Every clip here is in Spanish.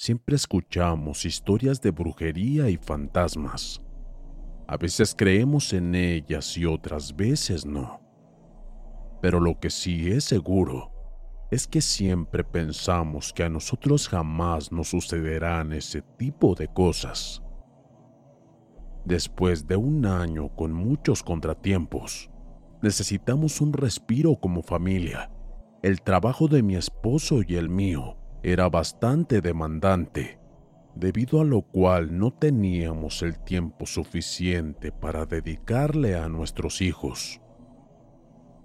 Siempre escuchamos historias de brujería y fantasmas. A veces creemos en ellas y otras veces no. Pero lo que sí es seguro es que siempre pensamos que a nosotros jamás nos sucederán ese tipo de cosas. Después de un año con muchos contratiempos, necesitamos un respiro como familia. El trabajo de mi esposo y el mío era bastante demandante, debido a lo cual no teníamos el tiempo suficiente para dedicarle a nuestros hijos.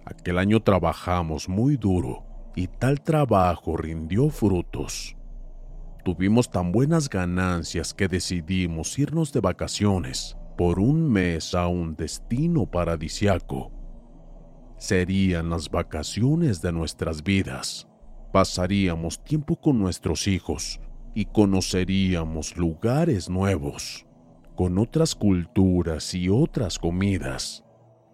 Aquel año trabajamos muy duro y tal trabajo rindió frutos. Tuvimos tan buenas ganancias que decidimos irnos de vacaciones por un mes a un destino paradisiaco. Serían las vacaciones de nuestras vidas. Pasaríamos tiempo con nuestros hijos y conoceríamos lugares nuevos, con otras culturas y otras comidas,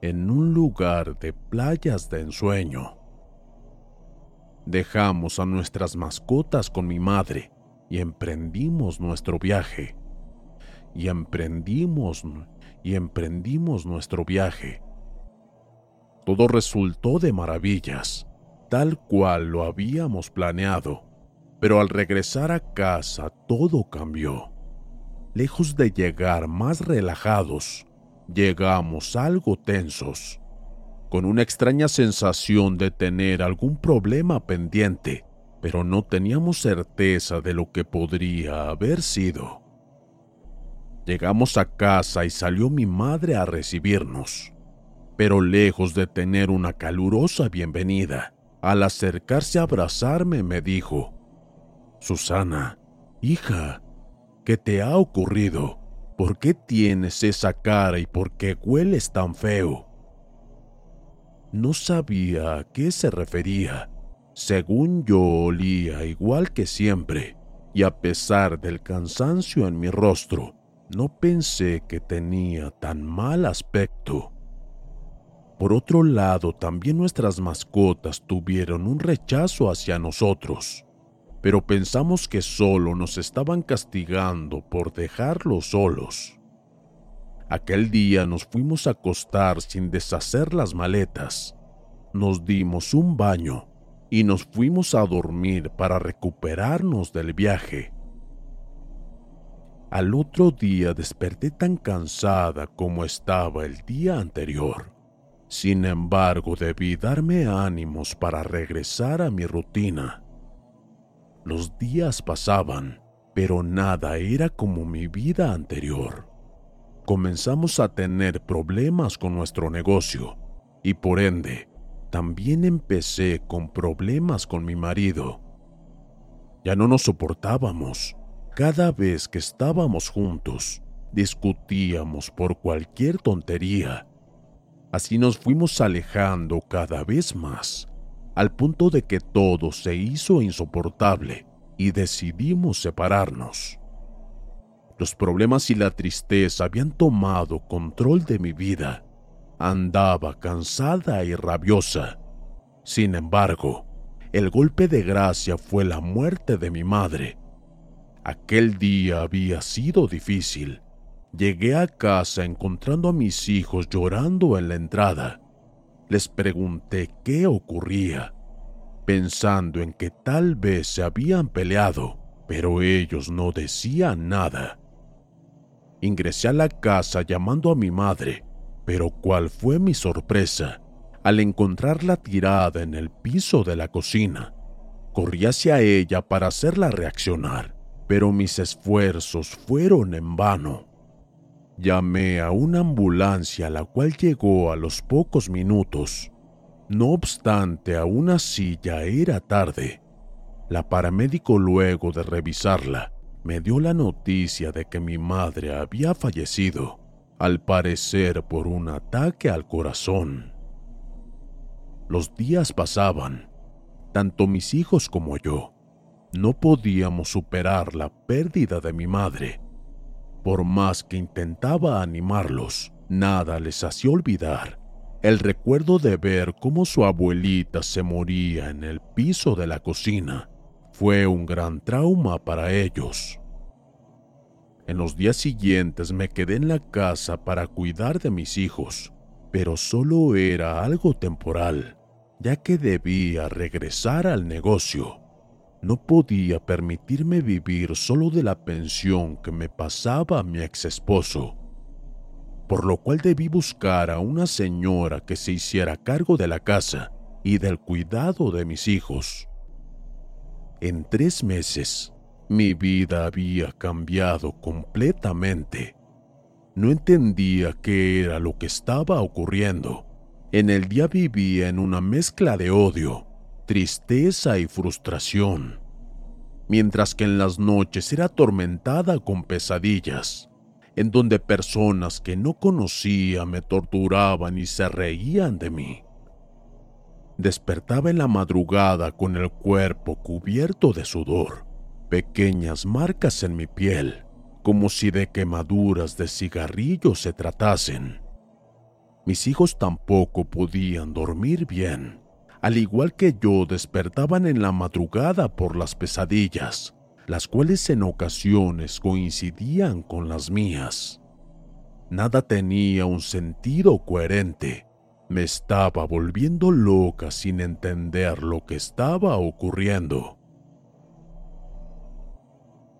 en un lugar de playas de ensueño. Dejamos a nuestras mascotas con mi madre y emprendimos nuestro viaje. Y emprendimos y emprendimos nuestro viaje. Todo resultó de maravillas, tal cual lo habíamos planeado, pero al regresar a casa todo cambió. Lejos de llegar más relajados, llegamos algo tensos, con una extraña sensación de tener algún problema pendiente, pero no teníamos certeza de lo que podría haber sido. Llegamos a casa y salió mi madre a recibirnos, pero lejos de tener una calurosa bienvenida, al acercarse a abrazarme me dijo, Susana, hija, ¿qué te ha ocurrido? ¿Por qué tienes esa cara y por qué hueles tan feo? No sabía a qué se refería. Según yo olía igual que siempre, y a pesar del cansancio en mi rostro, no pensé que tenía tan mal aspecto. Por otro lado, también nuestras mascotas tuvieron un rechazo hacia nosotros, pero pensamos que solo nos estaban castigando por dejarlos solos. Aquel día nos fuimos a acostar sin deshacer las maletas, nos dimos un baño y nos fuimos a dormir para recuperarnos del viaje. Al otro día desperté tan cansada como estaba el día anterior. Sin embargo, debí darme ánimos para regresar a mi rutina. Los días pasaban, pero nada era como mi vida anterior. Comenzamos a tener problemas con nuestro negocio y por ende, también empecé con problemas con mi marido. Ya no nos soportábamos. Cada vez que estábamos juntos, discutíamos por cualquier tontería. Así nos fuimos alejando cada vez más, al punto de que todo se hizo insoportable y decidimos separarnos. Los problemas y la tristeza habían tomado control de mi vida. Andaba cansada y rabiosa. Sin embargo, el golpe de gracia fue la muerte de mi madre. Aquel día había sido difícil. Llegué a casa encontrando a mis hijos llorando en la entrada. Les pregunté qué ocurría, pensando en que tal vez se habían peleado, pero ellos no decían nada. Ingresé a la casa llamando a mi madre, pero cuál fue mi sorpresa al encontrarla tirada en el piso de la cocina. Corrí hacia ella para hacerla reaccionar, pero mis esfuerzos fueron en vano. Llamé a una ambulancia la cual llegó a los pocos minutos. No obstante, aún así ya era tarde. La paramédico luego de revisarla me dio la noticia de que mi madre había fallecido, al parecer por un ataque al corazón. Los días pasaban. Tanto mis hijos como yo no podíamos superar la pérdida de mi madre. Por más que intentaba animarlos, nada les hacía olvidar el recuerdo de ver cómo su abuelita se moría en el piso de la cocina. Fue un gran trauma para ellos. En los días siguientes me quedé en la casa para cuidar de mis hijos, pero solo era algo temporal ya que debía regresar al negocio. No podía permitirme vivir solo de la pensión que me pasaba mi ex esposo, por lo cual debí buscar a una señora que se hiciera cargo de la casa y del cuidado de mis hijos. En tres meses, mi vida había cambiado completamente. No entendía qué era lo que estaba ocurriendo en el día vivía en una mezcla de odio, tristeza y frustración, mientras que en las noches era atormentada con pesadillas, en donde personas que no conocía me torturaban y se reían de mí. Despertaba en la madrugada con el cuerpo cubierto de sudor, pequeñas marcas en mi piel, como si de quemaduras de cigarrillos se tratasen mis hijos tampoco podían dormir bien. Al igual que yo, despertaban en la madrugada por las pesadillas, las cuales en ocasiones coincidían con las mías. Nada tenía un sentido coherente. Me estaba volviendo loca sin entender lo que estaba ocurriendo.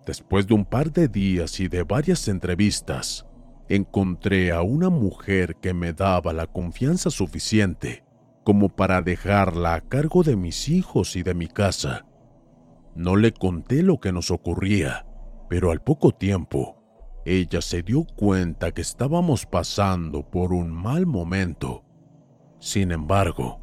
Después de un par de días y de varias entrevistas, encontré a una mujer que me daba la confianza suficiente como para dejarla a cargo de mis hijos y de mi casa. No le conté lo que nos ocurría, pero al poco tiempo, ella se dio cuenta que estábamos pasando por un mal momento. Sin embargo,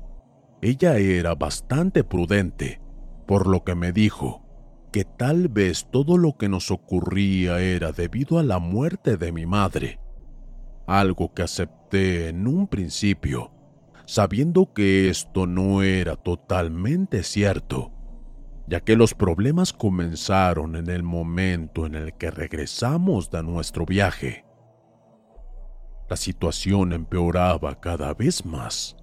ella era bastante prudente, por lo que me dijo que tal vez todo lo que nos ocurría era debido a la muerte de mi madre, algo que acepté en un principio, sabiendo que esto no era totalmente cierto, ya que los problemas comenzaron en el momento en el que regresamos de nuestro viaje. La situación empeoraba cada vez más.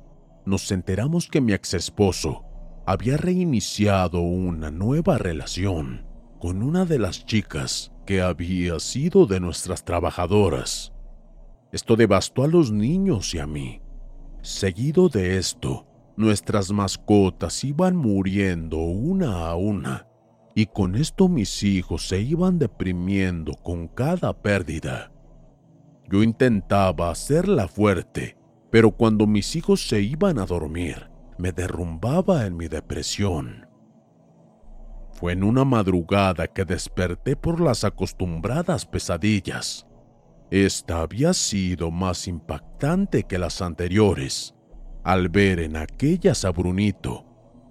Nos enteramos que mi ex esposo había reiniciado una nueva relación con una de las chicas que había sido de nuestras trabajadoras. Esto devastó a los niños y a mí. Seguido de esto, nuestras mascotas iban muriendo una a una, y con esto mis hijos se iban deprimiendo con cada pérdida. Yo intentaba hacerla fuerte, pero cuando mis hijos se iban a dormir, me derrumbaba en mi depresión. Fue en una madrugada que desperté por las acostumbradas pesadillas. Esta había sido más impactante que las anteriores, al ver en aquellas a Brunito,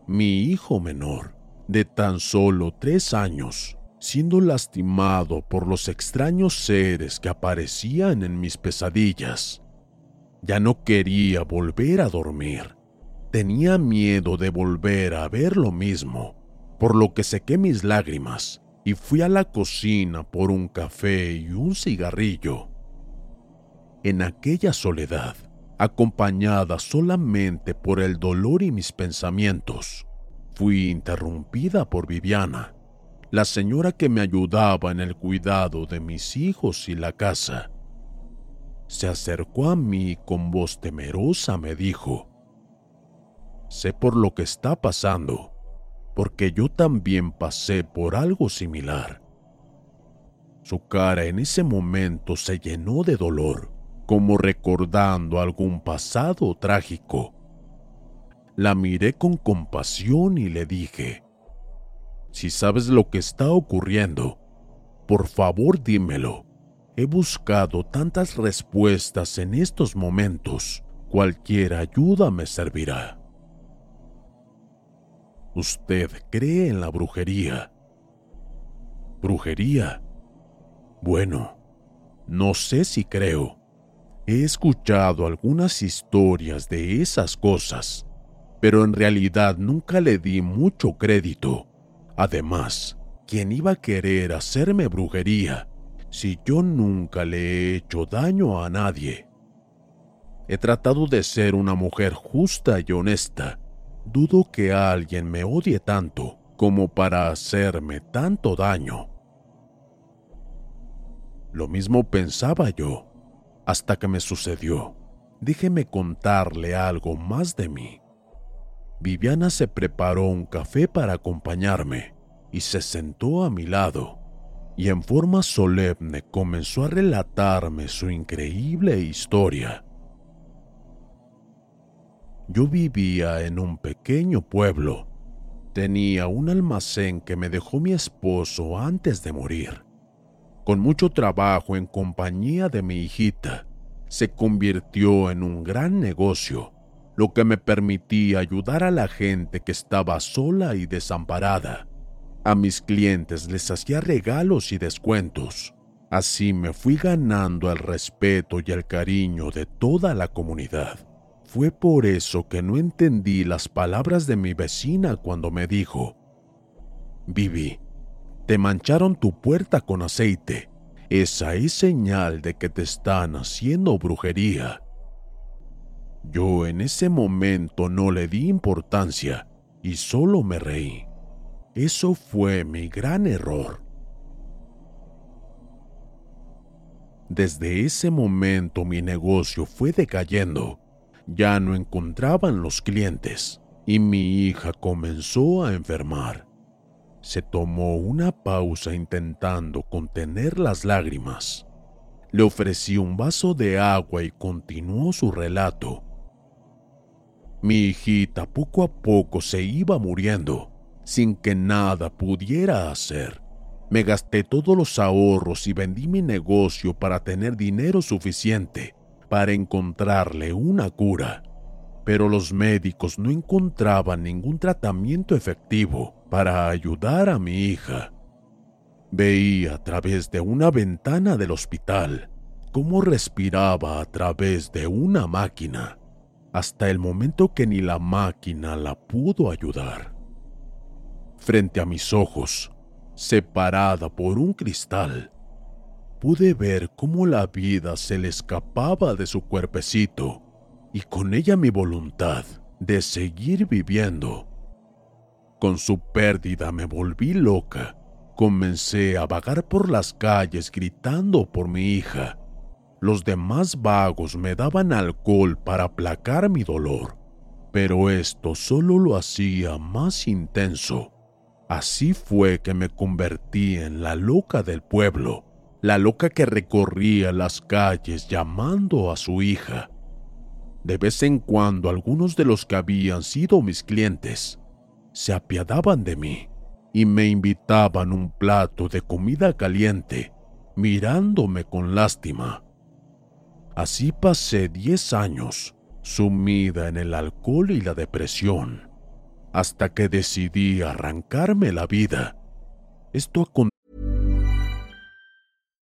mi hijo menor, de tan solo tres años, siendo lastimado por los extraños seres que aparecían en mis pesadillas. Ya no quería volver a dormir Tenía miedo de volver a ver lo mismo, por lo que sequé mis lágrimas y fui a la cocina por un café y un cigarrillo. En aquella soledad, acompañada solamente por el dolor y mis pensamientos, fui interrumpida por Viviana, la señora que me ayudaba en el cuidado de mis hijos y la casa. Se acercó a mí y con voz temerosa me dijo, Sé por lo que está pasando, porque yo también pasé por algo similar. Su cara en ese momento se llenó de dolor, como recordando algún pasado trágico. La miré con compasión y le dije, si sabes lo que está ocurriendo, por favor dímelo. He buscado tantas respuestas en estos momentos. Cualquier ayuda me servirá. ¿Usted cree en la brujería? ¿Brujería? Bueno, no sé si creo. He escuchado algunas historias de esas cosas, pero en realidad nunca le di mucho crédito. Además, ¿quién iba a querer hacerme brujería si yo nunca le he hecho daño a nadie? He tratado de ser una mujer justa y honesta, dudo que alguien me odie tanto como para hacerme tanto daño. Lo mismo pensaba yo, hasta que me sucedió. Déjeme contarle algo más de mí. Viviana se preparó un café para acompañarme y se sentó a mi lado, y en forma solemne comenzó a relatarme su increíble historia. Yo vivía en un pequeño pueblo. Tenía un almacén que me dejó mi esposo antes de morir. Con mucho trabajo en compañía de mi hijita, se convirtió en un gran negocio, lo que me permitía ayudar a la gente que estaba sola y desamparada. A mis clientes les hacía regalos y descuentos. Así me fui ganando el respeto y el cariño de toda la comunidad. Fue por eso que no entendí las palabras de mi vecina cuando me dijo, Vivi, te mancharon tu puerta con aceite. Esa es señal de que te están haciendo brujería. Yo en ese momento no le di importancia y solo me reí. Eso fue mi gran error. Desde ese momento mi negocio fue decayendo ya no encontraban los clientes y mi hija comenzó a enfermar. Se tomó una pausa intentando contener las lágrimas. Le ofrecí un vaso de agua y continuó su relato. Mi hijita poco a poco se iba muriendo, sin que nada pudiera hacer. Me gasté todos los ahorros y vendí mi negocio para tener dinero suficiente para encontrarle una cura, pero los médicos no encontraban ningún tratamiento efectivo para ayudar a mi hija. Veía a través de una ventana del hospital cómo respiraba a través de una máquina, hasta el momento que ni la máquina la pudo ayudar. Frente a mis ojos, separada por un cristal, pude ver cómo la vida se le escapaba de su cuerpecito y con ella mi voluntad de seguir viviendo. Con su pérdida me volví loca. Comencé a vagar por las calles gritando por mi hija. Los demás vagos me daban alcohol para aplacar mi dolor, pero esto solo lo hacía más intenso. Así fue que me convertí en la loca del pueblo la loca que recorría las calles llamando a su hija. De vez en cuando algunos de los que habían sido mis clientes se apiadaban de mí y me invitaban un plato de comida caliente, mirándome con lástima. Así pasé diez años sumida en el alcohol y la depresión, hasta que decidí arrancarme la vida. Esto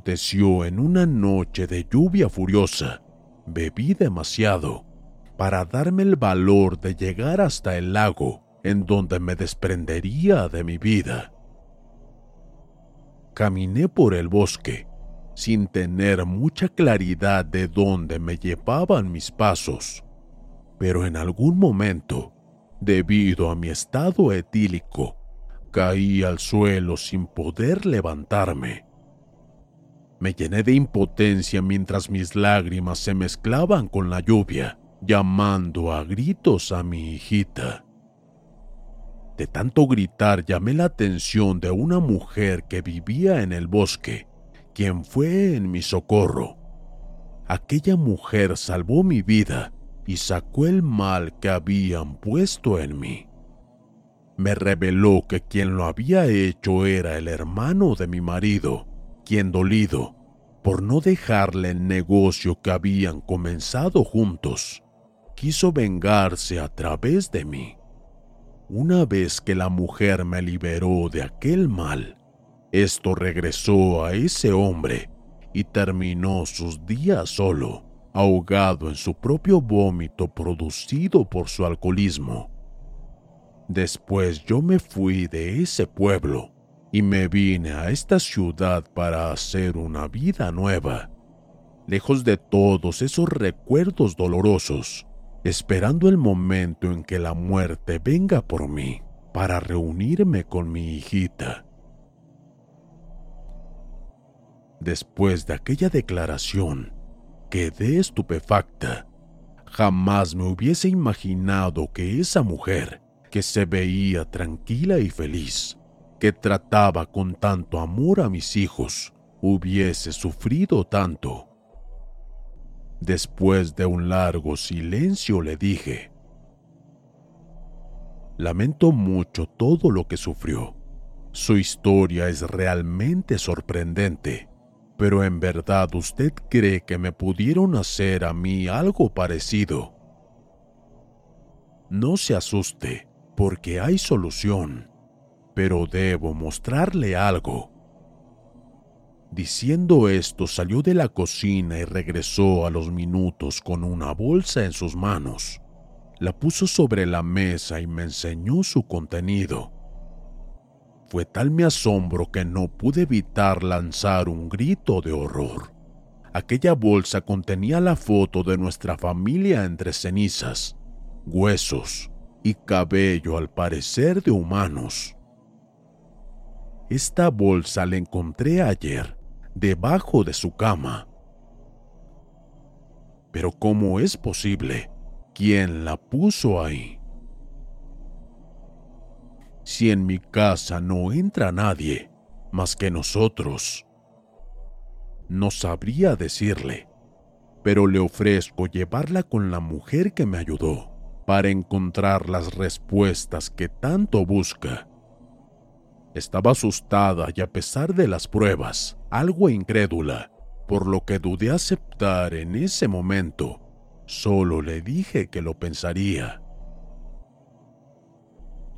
Aconteció en una noche de lluvia furiosa. Bebí demasiado para darme el valor de llegar hasta el lago en donde me desprendería de mi vida. Caminé por el bosque sin tener mucha claridad de dónde me llevaban mis pasos, pero en algún momento, debido a mi estado etílico, caí al suelo sin poder levantarme. Me llené de impotencia mientras mis lágrimas se mezclaban con la lluvia, llamando a gritos a mi hijita. De tanto gritar llamé la atención de una mujer que vivía en el bosque, quien fue en mi socorro. Aquella mujer salvó mi vida y sacó el mal que habían puesto en mí. Me reveló que quien lo había hecho era el hermano de mi marido, quien dolido por no dejarle el negocio que habían comenzado juntos, quiso vengarse a través de mí. Una vez que la mujer me liberó de aquel mal, esto regresó a ese hombre y terminó sus días solo, ahogado en su propio vómito producido por su alcoholismo. Después yo me fui de ese pueblo y me vine a esta ciudad para hacer una vida nueva, lejos de todos esos recuerdos dolorosos, esperando el momento en que la muerte venga por mí para reunirme con mi hijita. Después de aquella declaración, quedé estupefacta. Jamás me hubiese imaginado que esa mujer, que se veía tranquila y feliz, que trataba con tanto amor a mis hijos, hubiese sufrido tanto. Después de un largo silencio le dije, Lamento mucho todo lo que sufrió. Su historia es realmente sorprendente, pero en verdad usted cree que me pudieron hacer a mí algo parecido. No se asuste, porque hay solución, pero debo mostrarle algo. Diciendo esto salió de la cocina y regresó a los minutos con una bolsa en sus manos. La puso sobre la mesa y me enseñó su contenido. Fue tal mi asombro que no pude evitar lanzar un grito de horror. Aquella bolsa contenía la foto de nuestra familia entre cenizas, huesos y cabello al parecer de humanos. Esta bolsa la encontré ayer debajo de su cama. Pero ¿cómo es posible? ¿Quién la puso ahí? Si en mi casa no entra nadie más que nosotros, no sabría decirle, pero le ofrezco llevarla con la mujer que me ayudó para encontrar las respuestas que tanto busca. Estaba asustada y a pesar de las pruebas, algo incrédula, por lo que dudé aceptar en ese momento. Solo le dije que lo pensaría.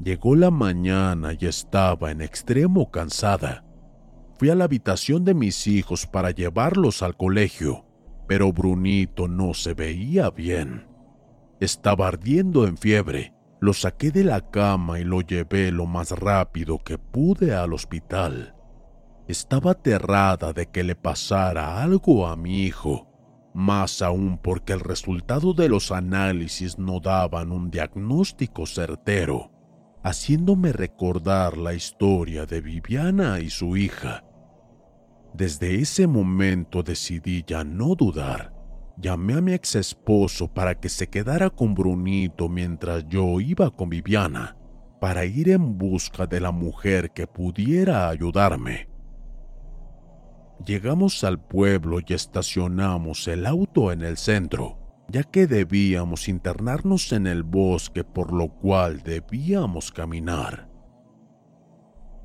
Llegó la mañana y estaba en extremo cansada. Fui a la habitación de mis hijos para llevarlos al colegio, pero Brunito no se veía bien. Estaba ardiendo en fiebre lo saqué de la cama y lo llevé lo más rápido que pude al hospital. Estaba aterrada de que le pasara algo a mi hijo, más aún porque el resultado de los análisis no daban un diagnóstico certero, haciéndome recordar la historia de Viviana y su hija. Desde ese momento decidí ya no dudar. Llamé a mi ex esposo para que se quedara con Brunito mientras yo iba con Viviana, para ir en busca de la mujer que pudiera ayudarme. Llegamos al pueblo y estacionamos el auto en el centro, ya que debíamos internarnos en el bosque por lo cual debíamos caminar.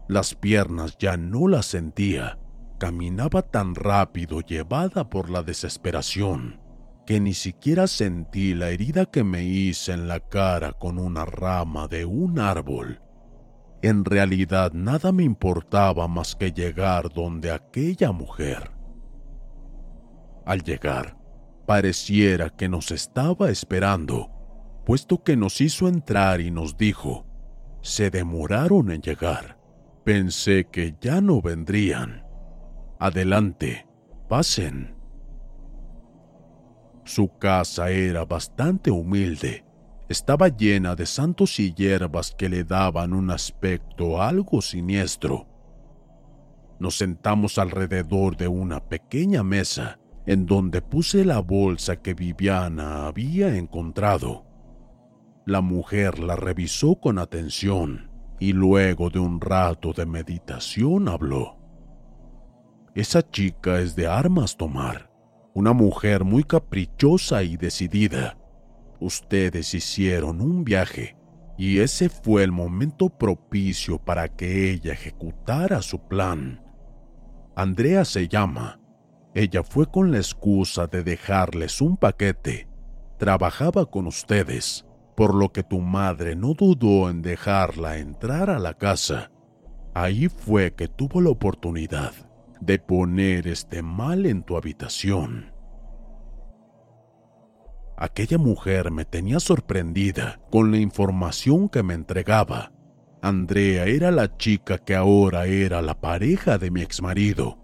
Las piernas ya no las sentía Caminaba tan rápido llevada por la desesperación que ni siquiera sentí la herida que me hice en la cara con una rama de un árbol. En realidad nada me importaba más que llegar donde aquella mujer. Al llegar, pareciera que nos estaba esperando, puesto que nos hizo entrar y nos dijo, se demoraron en llegar. Pensé que ya no vendrían. Adelante, pasen. Su casa era bastante humilde. Estaba llena de santos y hierbas que le daban un aspecto algo siniestro. Nos sentamos alrededor de una pequeña mesa en donde puse la bolsa que Viviana había encontrado. La mujer la revisó con atención y luego de un rato de meditación habló. Esa chica es de armas tomar, una mujer muy caprichosa y decidida. Ustedes hicieron un viaje y ese fue el momento propicio para que ella ejecutara su plan. Andrea se llama. Ella fue con la excusa de dejarles un paquete. Trabajaba con ustedes, por lo que tu madre no dudó en dejarla entrar a la casa. Ahí fue que tuvo la oportunidad de poner este mal en tu habitación. Aquella mujer me tenía sorprendida con la información que me entregaba. Andrea era la chica que ahora era la pareja de mi exmarido.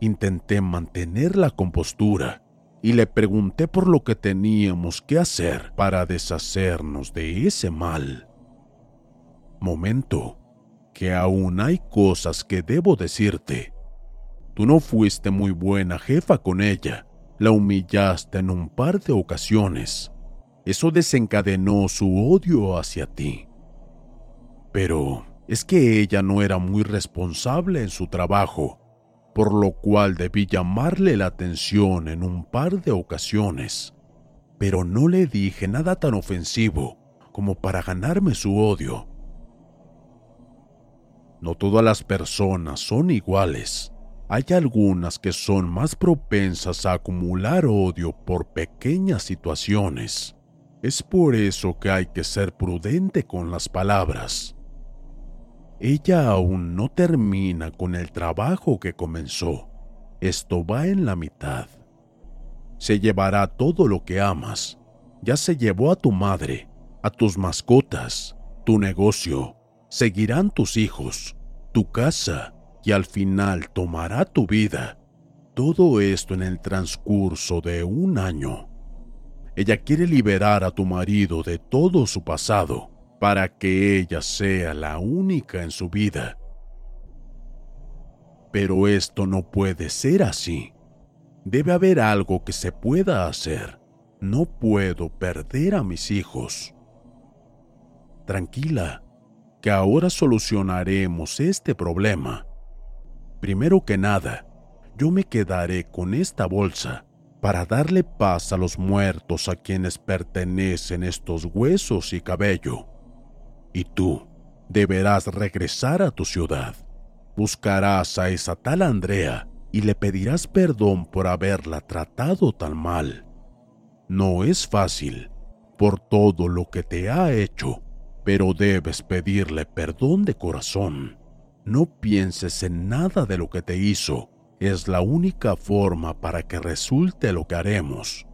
Intenté mantener la compostura y le pregunté por lo que teníamos que hacer para deshacernos de ese mal. Momento, que aún hay cosas que debo decirte Tú no fuiste muy buena jefa con ella. La humillaste en un par de ocasiones. Eso desencadenó su odio hacia ti. Pero es que ella no era muy responsable en su trabajo, por lo cual debí llamarle la atención en un par de ocasiones. Pero no le dije nada tan ofensivo como para ganarme su odio. No todas las personas son iguales hay algunas que son más propensas a acumular odio por pequeñas situaciones. Es por eso que hay que ser prudente con las palabras. Ella aún no termina con el trabajo que comenzó. Esto va en la mitad. Se llevará todo lo que amas. Ya se llevó a tu madre, a tus mascotas, tu negocio. Seguirán tus hijos, tu casa, y al final tomará tu vida. Todo esto en el transcurso de un año. Ella quiere liberar a tu marido de todo su pasado para que ella sea la única en su vida. Pero esto no puede ser así. Debe haber algo que se pueda hacer. No puedo perder a mis hijos. Tranquila, que ahora solucionaremos este problema Primero que nada, yo me quedaré con esta bolsa para darle paz a los muertos a quienes pertenecen estos huesos y cabello. Y tú deberás regresar a tu ciudad. Buscarás a esa tal Andrea y le pedirás perdón por haberla tratado tan mal. No es fácil por todo lo que te ha hecho, pero debes pedirle perdón de corazón. No pienses en nada de lo que te hizo. Es la única forma para que resulte lo que haremos.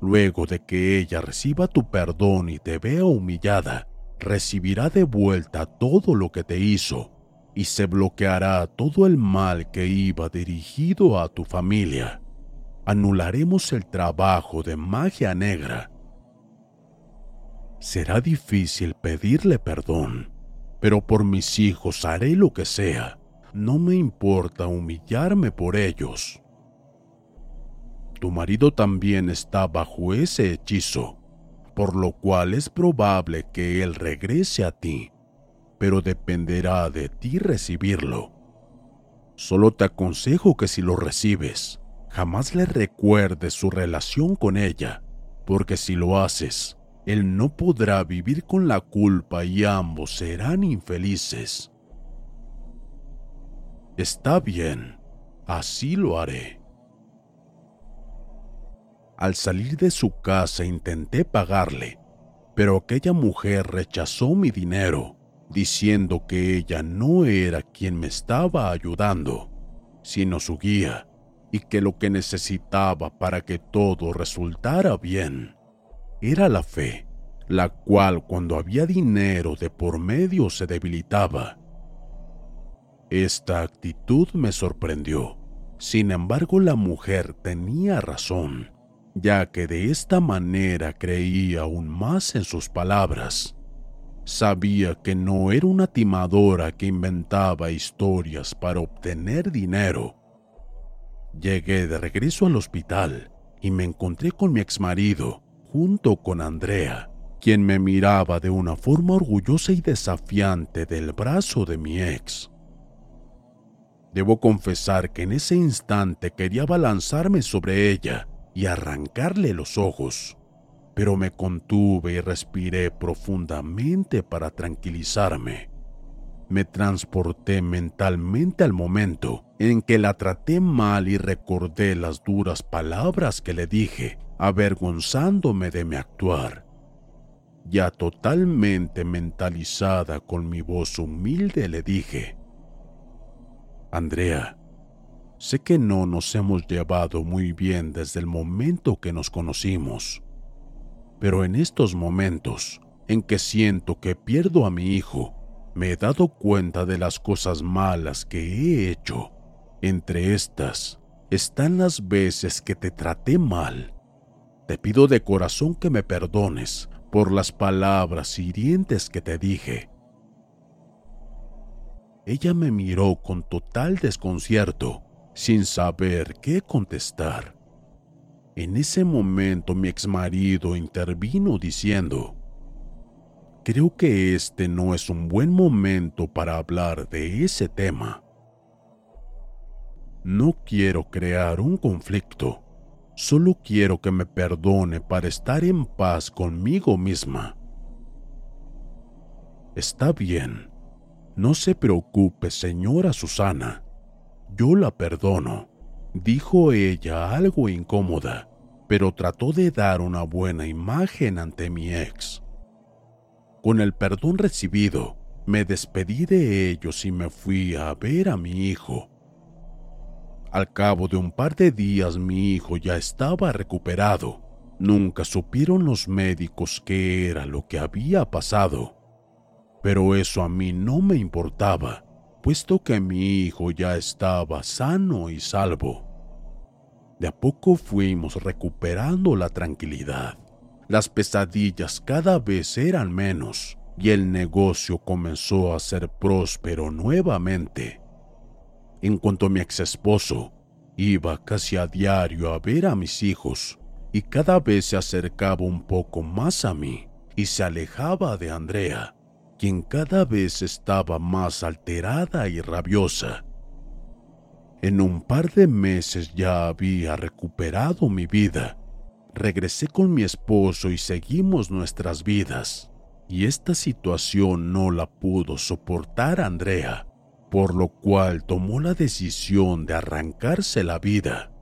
Luego de que ella reciba tu perdón y te vea humillada, recibirá de vuelta todo lo que te hizo. y se bloqueará todo el mal que iba dirigido a tu familia. Anularemos el trabajo de magia negra. Será difícil pedirle perdón, pero por mis hijos haré lo que sea. No me importa humillarme por ellos. Tu marido también está bajo ese hechizo, por lo cual es probable que él regrese a ti pero dependerá de ti recibirlo. Solo te aconsejo que si lo recibes, jamás le recuerdes su relación con ella, porque si lo haces, él no podrá vivir con la culpa y ambos serán infelices. Está bien, así lo haré. Al salir de su casa intenté pagarle, pero aquella mujer rechazó mi dinero diciendo que ella no era quien me estaba ayudando, sino su guía, y que lo que necesitaba para que todo resultara bien era la fe, la cual cuando había dinero de por medio se debilitaba. Esta actitud me sorprendió. Sin embargo, la mujer tenía razón, ya que de esta manera creía aún más en sus palabras Sabía que no era una timadora que inventaba historias para obtener dinero. Llegué de regreso al hospital y me encontré con mi exmarido junto con Andrea, quien me miraba de una forma orgullosa y desafiante del brazo de mi ex. Debo confesar que en ese instante quería balanzarme sobre ella y arrancarle los ojos pero me contuve y respiré profundamente para tranquilizarme. Me transporté mentalmente al momento en que la traté mal y recordé las duras palabras que le dije, avergonzándome de mi actuar. Ya totalmente mentalizada con mi voz humilde le dije, Andrea, sé que no nos hemos llevado muy bien desde el momento que nos conocimos pero en estos momentos en que siento que pierdo a mi hijo, me he dado cuenta de las cosas malas que he hecho. Entre estas están las veces que te traté mal. Te pido de corazón que me perdones por las palabras hirientes que te dije. Ella me miró con total desconcierto, sin saber qué contestar. En ese momento mi exmarido intervino diciendo, Creo que este no es un buen momento para hablar de ese tema. No quiero crear un conflicto, solo quiero que me perdone para estar en paz conmigo misma. Está bien, no se preocupe, señora Susana, yo la perdono dijo ella algo incómoda, pero trató de dar una buena imagen ante mi ex. Con el perdón recibido, me despedí de ellos y me fui a ver a mi hijo. Al cabo de un par de días mi hijo ya estaba recuperado. Nunca supieron los médicos qué era lo que había pasado. Pero eso a mí no me importaba puesto que mi hijo ya estaba sano y salvo. De a poco fuimos recuperando la tranquilidad. Las pesadillas cada vez eran menos y el negocio comenzó a ser próspero nuevamente. En cuanto a mi ex esposo, iba casi a diario a ver a mis hijos y cada vez se acercaba un poco más a mí y se alejaba de Andrea quien cada vez estaba más alterada y rabiosa. En un par de meses ya había recuperado mi vida. Regresé con mi esposo y seguimos nuestras vidas. Y esta situación no la pudo soportar Andrea, por lo cual tomó la decisión de arrancarse la vida.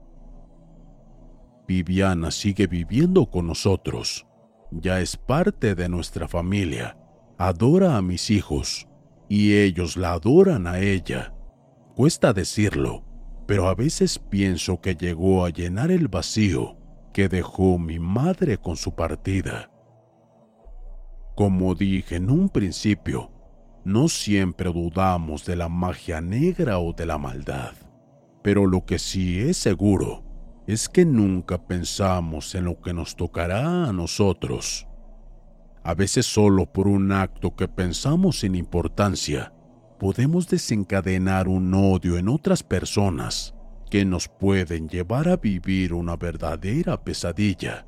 Viviana sigue viviendo con nosotros. Ya es parte de nuestra familia adora a mis hijos y ellos la adoran a ella. Cuesta decirlo, pero a veces pienso que llegó a llenar el vacío que dejó mi madre con su partida. Como dije en un principio, No siempre dudamos de la magia negra o de la maldad, pero lo que sí es seguro es que nunca pensamos en lo que nos tocará a nosotros. A veces solo por un acto que pensamos sin importancia, podemos desencadenar un odio en otras personas que nos pueden llevar a vivir una verdadera pesadilla.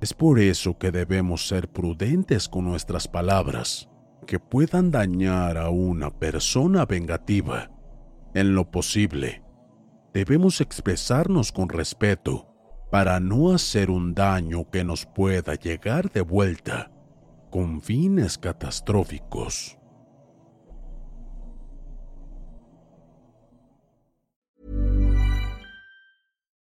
Es por eso que debemos ser prudentes con nuestras palabras, que puedan dañar a una persona vengativa. En lo posible, debemos expresarnos con respeto para no hacer un daño que nos pueda llegar de vuelta con fines catastróficos.